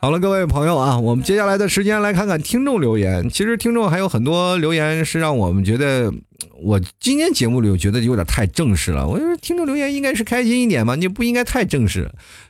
好了，各位朋友啊，我们接下来的时间来看看听众留言。其实听众还有很多留言是让我们觉得，我今天节目里我觉得有点太正式了。我觉得听众留言应该是开心一点嘛，你不应该太正式。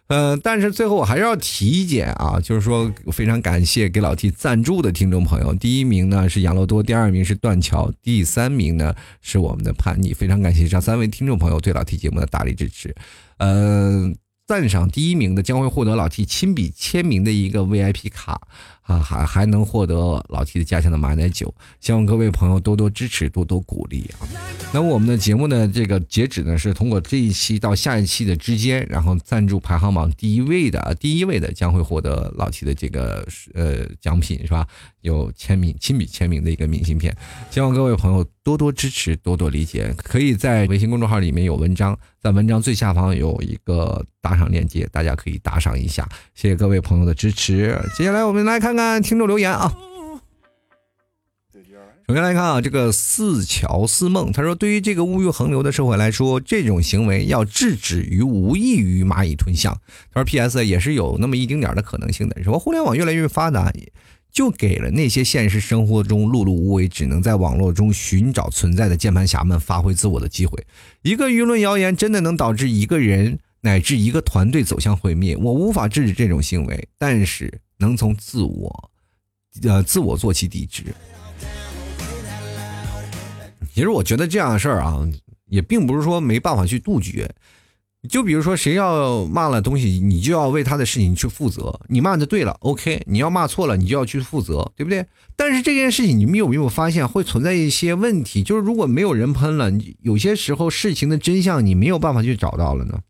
嗯，但是最后我还是要提一点啊，就是说非常感谢给老 T 赞助的听众朋友。第一名呢是杨乐多，第二名是断桥，第三名呢是我们的叛逆。非常感谢这三位听众朋友对老 T 节目的大力支持。嗯。赞赏第一名的将会获得老 T 亲笔签名的一个 VIP 卡。啊，还还能获得老 T 的家乡的马奶酒，希望各位朋友多多支持，多多鼓励啊！那我们的节目呢，这个截止呢是通过这一期到下一期的之间，然后赞助排行榜第一位的，第一位的将会获得老 T 的这个呃奖品是吧？有签名亲笔签名的一个明信片，希望各位朋友多多支持，多多理解。可以在微信公众号里面有文章，在文章最下方有一个打赏链接，大家可以打赏一下，谢谢各位朋友的支持。接下来我们来看。看听众留言啊，首先来看啊，这个似桥似梦，他说：“对于这个物欲横流的社会来说，这种行为要制止于无异于蚂蚁吞象。”他说：“P.S. 也是有那么一丁点的可能性的。什么互联网越来越发达，就给了那些现实生活中碌碌无为、只能在网络中寻找存在的键盘侠们发挥自我的机会。一个舆论谣言真的能导致一个人乃至一个团队走向毁灭。我无法制止这种行为，但是。”能从自我，呃，自我做起抵制。其实我觉得这样的事儿啊，也并不是说没办法去杜绝。就比如说，谁要骂了东西，你就要为他的事情去负责。你骂的对了，OK；你要骂错了，你就要去负责，对不对？但是这件事情，你们有没有发现会存在一些问题？就是如果没有人喷了，有些时候事情的真相你没有办法去找到了呢？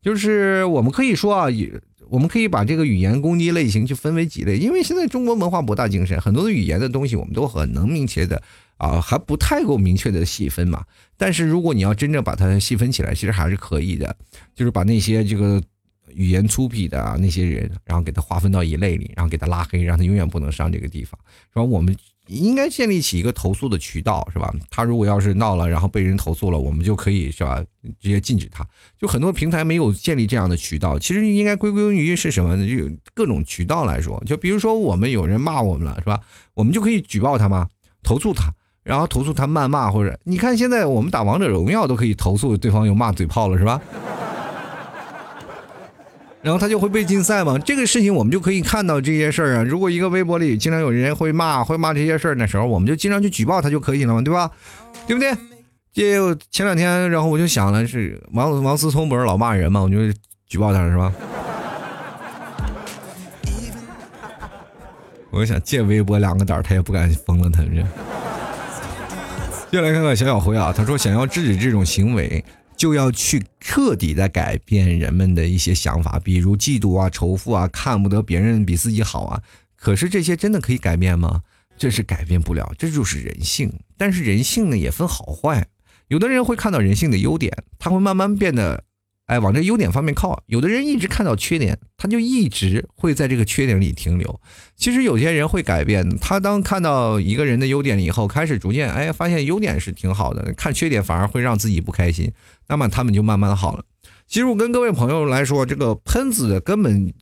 就是我们可以说啊，也。我们可以把这个语言攻击类型去分为几类，因为现在中国文化博大精深，很多的语言的东西我们都很能明确的啊，还不太够明确的细分嘛。但是如果你要真正把它细分起来，其实还是可以的，就是把那些这个语言粗鄙的那些人，然后给他划分到一类里，然后给他拉黑，让他永远不能上这个地方，是吧？我们。应该建立起一个投诉的渠道，是吧？他如果要是闹了，然后被人投诉了，我们就可以是吧？直接禁止他。就很多平台没有建立这样的渠道，其实应该归功于是什么呢？就各种渠道来说，就比如说我们有人骂我们了，是吧？我们就可以举报他吗？投诉他，然后投诉他谩骂，或者你看现在我们打王者荣耀都可以投诉对方有骂嘴炮了，是吧？然后他就会被禁赛嘛。这个事情我们就可以看到这些事儿啊。如果一个微博里经常有人会骂，会骂这些事儿的时候，我们就经常去举报他就可以了嘛，对吧？对不对？就前两天，然后我就想了，是王王思聪不是老骂人嘛，我就举报他了是吧？我就想借微博两个胆儿，他也不敢封了他。这。接下来看看小小辉啊，他说想要制止这种行为，就要去彻底的改变人们的一些想法，比如嫉妒啊、仇富啊、看不得别人比自己好啊。可是这些真的可以改变吗？这是改变不了，这就是人性。但是人性呢也分好坏，有的人会看到人性的优点，他会慢慢变得。哎，往这优点方面靠。有的人一直看到缺点，他就一直会在这个缺点里停留。其实有些人会改变，他当看到一个人的优点以后，开始逐渐哎发现优点是挺好的，看缺点反而会让自己不开心。那么他们就慢慢好了。其实我跟各位朋友来说，这个喷子的根本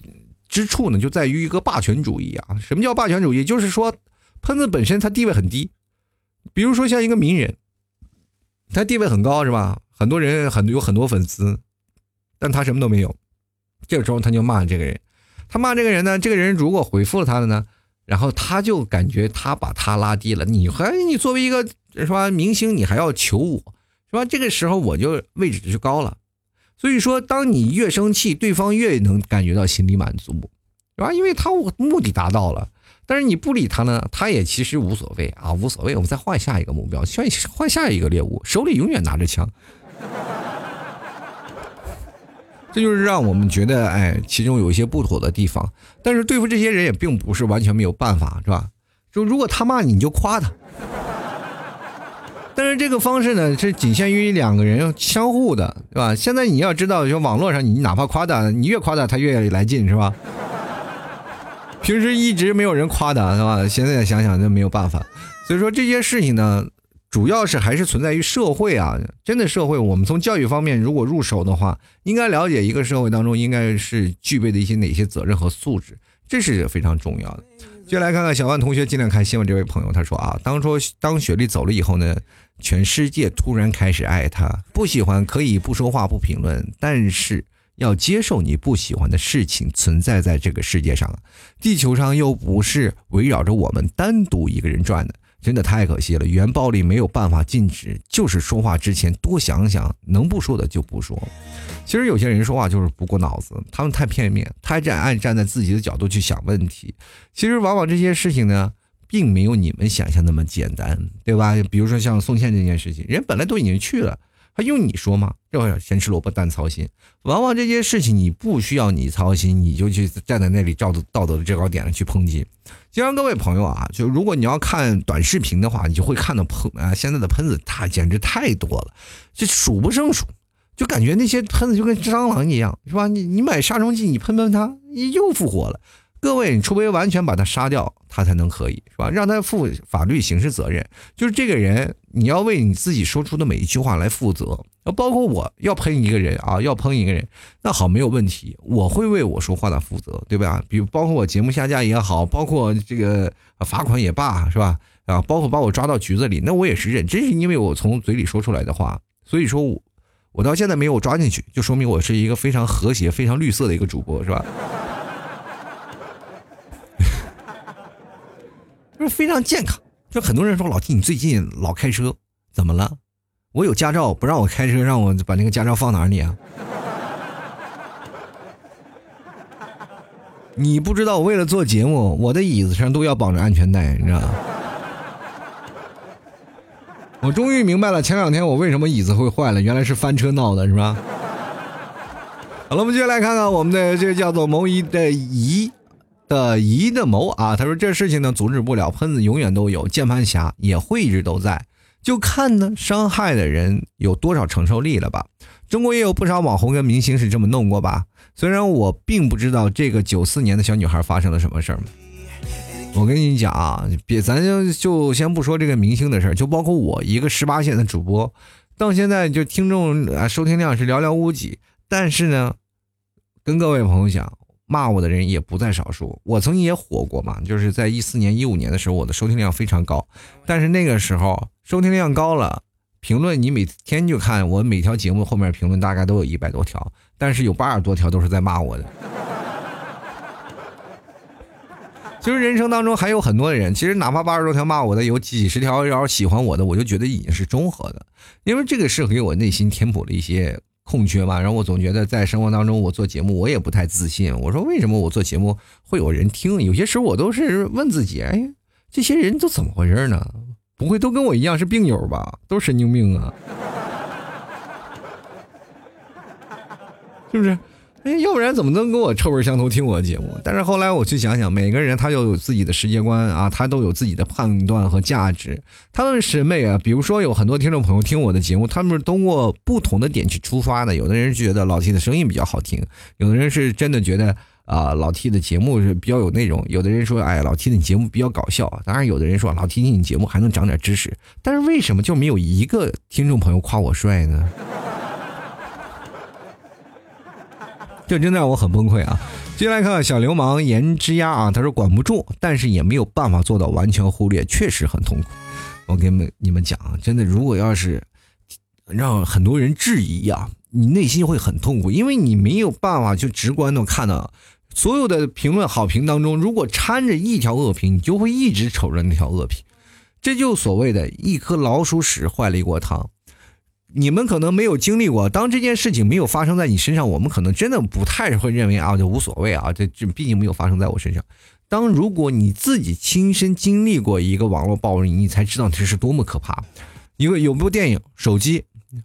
之处呢，就在于一个霸权主义啊。什么叫霸权主义？就是说喷子本身他地位很低，比如说像一个名人，他地位很高是吧？很多人很有很多粉丝。但他什么都没有，这个时候他就骂这个人，他骂这个人呢，这个人如果回复了他的呢，然后他就感觉他把他拉低了，你还你作为一个是吧明星，你还要求我，是吧？这个时候我就位置就高了，所以说当你越生气，对方越能感觉到心理满足，是吧？因为他目的达到了，但是你不理他呢，他也其实无所谓啊，无所谓，我们再换下一个目标，换换下一个猎物，手里永远拿着枪。这就是让我们觉得，哎，其中有一些不妥的地方。但是对付这些人也并不是完全没有办法，是吧？就如果他骂你，你就夸他。但是这个方式呢，是仅限于两个人相互的，对吧？现在你要知道，就网络上，你哪怕夸他，你越夸他，他越来劲，是吧？平时一直没有人夸他，是吧？现在想想就没有办法。所以说这些事情呢。主要是还是存在于社会啊，真的社会，我们从教育方面如果入手的话，应该了解一个社会当中应该是具备的一些哪些责任和素质，这是非常重要的。接下来看看小万同学尽量看新闻，这位朋友他说啊，当初当雪莉走了以后呢，全世界突然开始爱她，不喜欢可以不说话不评论，但是要接受你不喜欢的事情存在在这个世界上，地球上又不是围绕着我们单独一个人转的。真的太可惜了，语言暴力没有办法禁止，就是说话之前多想想，能不说的就不说。其实有些人说话就是不过脑子，他们太片面，太站爱站在自己的角度去想问题。其实往往这些事情呢，并没有你们想象那么简单，对吧？比如说像宋茜这件事情，人本来都已经去了。还用你说吗？这会先吃萝卜淡操心。往往这些事情你不需要你操心，你就去站在那里照着道德的制高点上去抨击。就像各位朋友啊，就如果你要看短视频的话，你就会看到喷啊，现在的喷子他简直太多了，就数不胜数，就感觉那些喷子就跟蟑螂一样，是吧？你你买杀虫剂，你喷喷它，又复活了。各位，你除非完全把他杀掉，他才能可以是吧？让他负法律刑事责任。就是这个人，你要为你自己说出的每一句话来负责。包括我要喷一个人啊，要喷一个人，那好，没有问题，我会为我说话的负责，对吧？比如包括我节目下架也好，包括这个罚款也罢，是吧？啊，包括把我抓到局子里，那我也是认，这是因为我从嘴里说出来的话。所以说，我我到现在没有抓进去，就说明我是一个非常和谐、非常绿色的一个主播，是吧？就是非常健康，就很多人说老弟，你最近老开车，怎么了？我有驾照，不让我开车，让我把那个驾照放哪里啊？你不知道，为了做节目，我的椅子上都要绑着安全带，你知道吗？我终于明白了，前两天我为什么椅子会坏了，原来是翻车闹的，是吧？好了，我们接下来看看我们的这个叫做“谋一”的姨。的疑的谋啊，他说这事情呢阻止不了，喷子永远都有，键盘侠也会一直都在，就看呢伤害的人有多少承受力了吧。中国也有不少网红跟明星是这么弄过吧。虽然我并不知道这个九四年的小女孩发生了什么事儿，我跟你讲啊，别咱就就先不说这个明星的事儿，就包括我一个十八线的主播，到现在就听众啊收听量是寥寥无几，但是呢，跟各位朋友讲。骂我的人也不在少数，我曾经也火过嘛，就是在一四年、一五年的时候，我的收听量非常高，但是那个时候收听量高了，评论你每天就看我每条节目后面评论大概都有一百多条，但是有八十多条都是在骂我的。其实人生当中还有很多人，其实哪怕八十多条骂我的，有几十条要是喜欢我的，我就觉得已经是中和的，因为这个是给我内心填补了一些空缺嘛。然后我总觉得在生活当中我做节目我也不太自信，我说为什么我做节目会有人听？有些时候我都是问自己，哎，这些人都怎么回事呢？不会都跟我一样是病友吧？都神经病啊？是不是？哎，要不然怎么能跟我臭味相投听我的节目？但是后来我去想想，每个人他都有自己的世界观啊，他都有自己的判断和价值。他们审美啊，比如说有很多听众朋友听我的节目，他们是通过不同的点去出发的。有的人觉得老 T 的声音比较好听，有的人是真的觉得啊老 T 的节目是比较有内容，有的人说哎老 T 的节目比较搞笑。当然，有的人说老 T 你节目还能长点知识。但是为什么就没有一个听众朋友夸我帅呢？这真的让我很崩溃啊！接下来看看小流氓颜之鸭啊，他说管不住，但是也没有办法做到完全忽略，确实很痛苦。我给你们你们讲啊，真的，如果要是让很多人质疑啊，你内心会很痛苦，因为你没有办法就直观的看到所有的评论好评当中，如果掺着一条恶评，你就会一直瞅着那条恶评，这就所谓的一颗老鼠屎坏了一锅汤。你们可能没有经历过，当这件事情没有发生在你身上，我们可能真的不太会认为啊，这无所谓啊，这这毕竟没有发生在我身上。当如果你自己亲身经历过一个网络暴力，你才知道这是多么可怕。因为有部电影，手机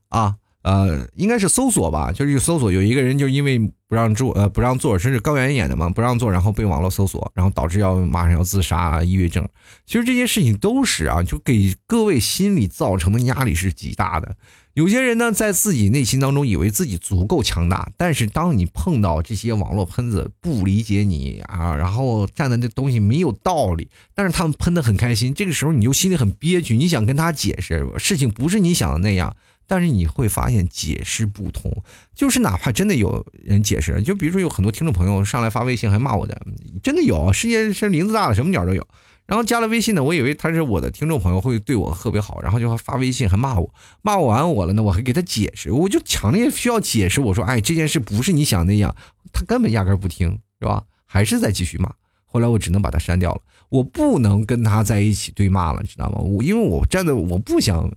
啊，呃，应该是搜索吧，就是搜索，有一个人就因为不让坐，呃，不让坐，甚至高原演的嘛，不让坐，然后被网络搜索，然后导致要马上要自杀，抑郁症。其实这些事情都是啊，就给各位心理造成的压力是极大的。有些人呢，在自己内心当中以为自己足够强大，但是当你碰到这些网络喷子不理解你啊，然后站的这东西没有道理，但是他们喷的很开心，这个时候你就心里很憋屈，你想跟他解释事情不是你想的那样，但是你会发现解释不通，就是哪怕真的有人解释，就比如说有很多听众朋友上来发微信还骂我的，真的有，世界是林子大了，什么鸟都有。然后加了微信呢，我以为他是我的听众朋友，会对我特别好，然后就发微信还骂我，骂我完我了呢，我还给他解释，我就强烈需要解释，我说，哎，这件事不是你想那样，他根本压根不听，是吧？还是在继续骂，后来我只能把他删掉了，我不能跟他在一起对骂了，知道吗？我因为我站的，我不想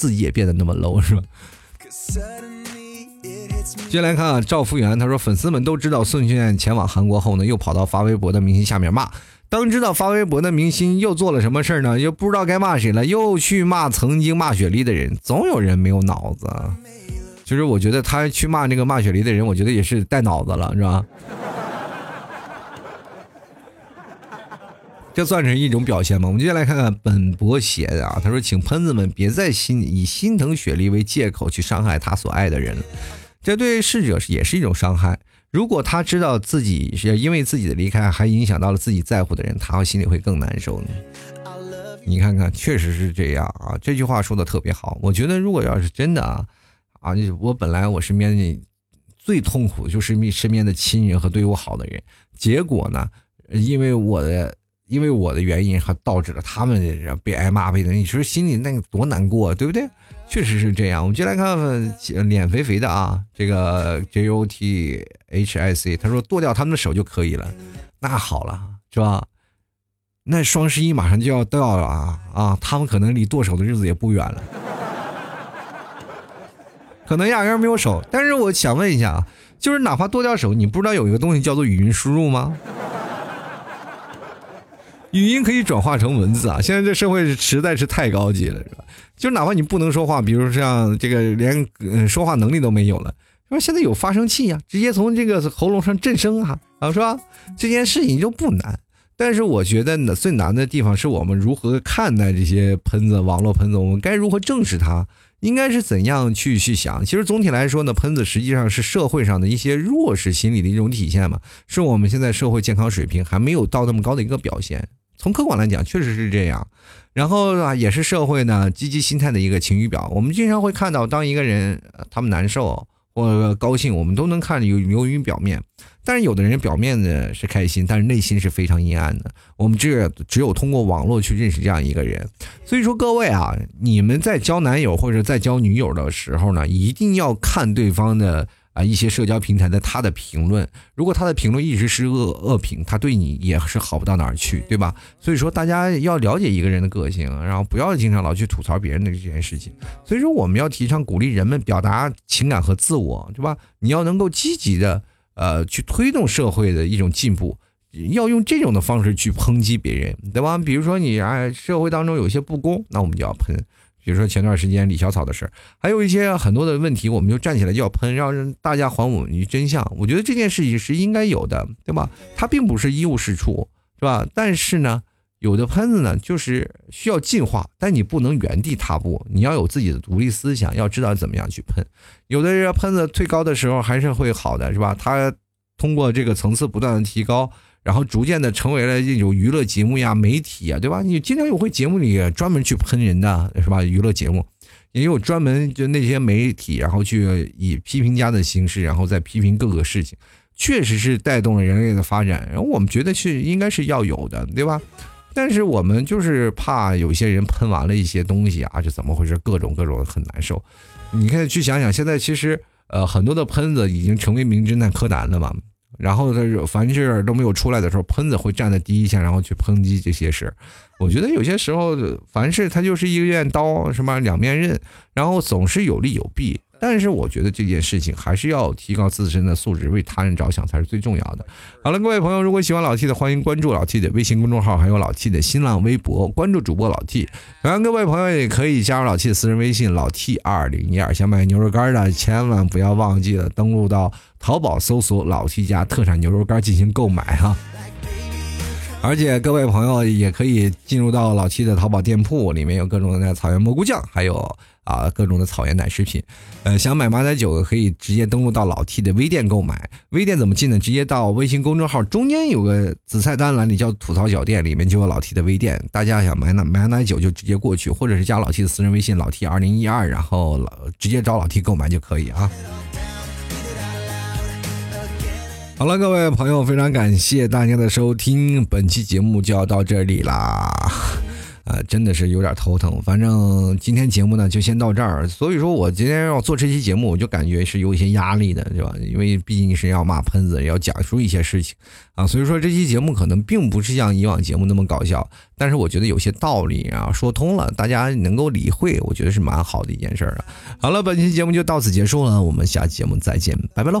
自己也变得那么 low，是吧？接下来看啊，赵福源，他说粉丝们都知道孙炫前往韩国后呢，又跑到发微博的明星下面骂。当知道发微博的明星又做了什么事儿呢？又不知道该骂谁了，又去骂曾经骂雪梨的人。总有人没有脑子。其实我觉得他去骂那个骂雪梨的人，我觉得也是带脑子了，是吧？这算是一种表现吗？我们接下来看看本博贤啊，他说：“请喷子们别再心以心疼雪梨为借口去伤害他所爱的人，这对逝者也是一种伤害。”如果他知道自己是因为自己的离开还影响到了自己在乎的人，他心里会更难受呢。你看看，确实是这样啊。这句话说的特别好。我觉得，如果要是真的啊，啊，我本来我身边的最痛苦就是身边的亲人和对我好的人，结果呢，因为我的因为我的原因，还导致了他们被挨骂被的，你说心里那个多难过，对不对？确实是这样，我们就来看看脸肥肥的啊，这个 J O T H I C，他说剁掉他们的手就可以了，那好了，是吧？那双十一马上就要到了啊啊，他们可能离剁手的日子也不远了，可能压根没有手。但是我想问一下啊，就是哪怕剁掉手，你不知道有一个东西叫做语音输入吗？语音可以转化成文字啊！现在这社会实在是太高级了，是吧？就哪怕你不能说话，比如像这个连说话能力都没有了，说现在有发声器啊，直接从这个喉咙上震声啊，啊，是吧？这件事情就不难。但是我觉得呢，最难的地方是我们如何看待这些喷子、网络喷子，我们该如何正视它？应该是怎样去去想？其实总体来说呢，喷子实际上是社会上的一些弱势心理的一种体现嘛，是我们现在社会健康水平还没有到那么高的一个表现。从客观来讲，确实是这样，然后啊，也是社会呢积极心态的一个晴雨表。我们经常会看到，当一个人他们难受或高兴，我们都能看有流于表面。但是有的人表面呢是开心，但是内心是非常阴暗的。我们只只有通过网络去认识这样一个人。所以说各位啊，你们在交男友或者在交女友的时候呢，一定要看对方的。啊，一些社交平台的他的评论，如果他的评论一直是恶恶评，他对你也是好不到哪儿去，对吧？所以说大家要了解一个人的个性，然后不要经常老去吐槽别人的这件事情。所以说我们要提倡鼓励人们表达情感和自我，对吧？你要能够积极的呃去推动社会的一种进步，要用这种的方式去抨击别人，对吧？比如说你啊社会当中有些不公，那我们就要喷。比如说前段时间李小草的事儿，还有一些很多的问题，我们就站起来就要喷，让大家还我们于真相。我觉得这件事情是应该有的，对吧？它并不是一无是处，是吧？但是呢，有的喷子呢，就是需要进化，但你不能原地踏步，你要有自己的独立思想，要知道怎么样去喷。有的人喷子最高的时候还是会好的，是吧？他通过这个层次不断的提高。然后逐渐的成为了这种娱乐节目呀、媒体呀，对吧？你经常有会节目里专门去喷人的，是吧？娱乐节目也有专门就那些媒体，然后去以批评家的形式，然后再批评各个事情，确实是带动了人类的发展。然后我们觉得是应该是要有的，对吧？但是我们就是怕有些人喷完了一些东西啊，是怎么回事？各种各种很难受。你看，去想想，现在其实呃很多的喷子已经成为名侦探柯南了嘛。然后他凡是都没有出来的时候，喷子会站在第一线，然后去抨击这些事我觉得有些时候，凡事他就是一面刀，什么两面刃，然后总是有利有弊。但是我觉得这件事情还是要提高自身的素质，为他人着想才是最重要的。好了，各位朋友，如果喜欢老 T 的，欢迎关注老 T 的微信公众号，还有老 T 的新浪微博，关注主播老 T。同样，各位朋友也可以加入老 T 的私人微信老 T 二零一二。想买牛肉干的，千万不要忘记了登录到淘宝搜索老 T 家特产牛肉干进行购买哈。而且各位朋友也可以进入到老 T 的淘宝店铺，里面有各种的草原蘑菇酱，还有。啊，各种的草原奶食品，呃，想买马奶酒可以直接登录到老 T 的微店购买。微店怎么进呢？直接到微信公众号中间有个紫菜单栏里叫吐槽小店，里面就有老 T 的微店。大家想买哪买奶酒就直接过去，或者是加老 T 的私人微信老 T 二零一二，然后老直接找老 T 购买就可以啊。好了，各位朋友，非常感谢大家的收听，本期节目就要到这里啦。呃，真的是有点头疼。反正今天节目呢就先到这儿。所以说我今天要做这期节目，我就感觉是有一些压力的，对吧？因为毕竟是要骂喷子，要讲述一些事情啊。所以说这期节目可能并不是像以往节目那么搞笑，但是我觉得有些道理啊说通了，大家能够理会，我觉得是蛮好的一件事儿啊。好了，本期节目就到此结束了，我们下期节目再见，拜拜喽。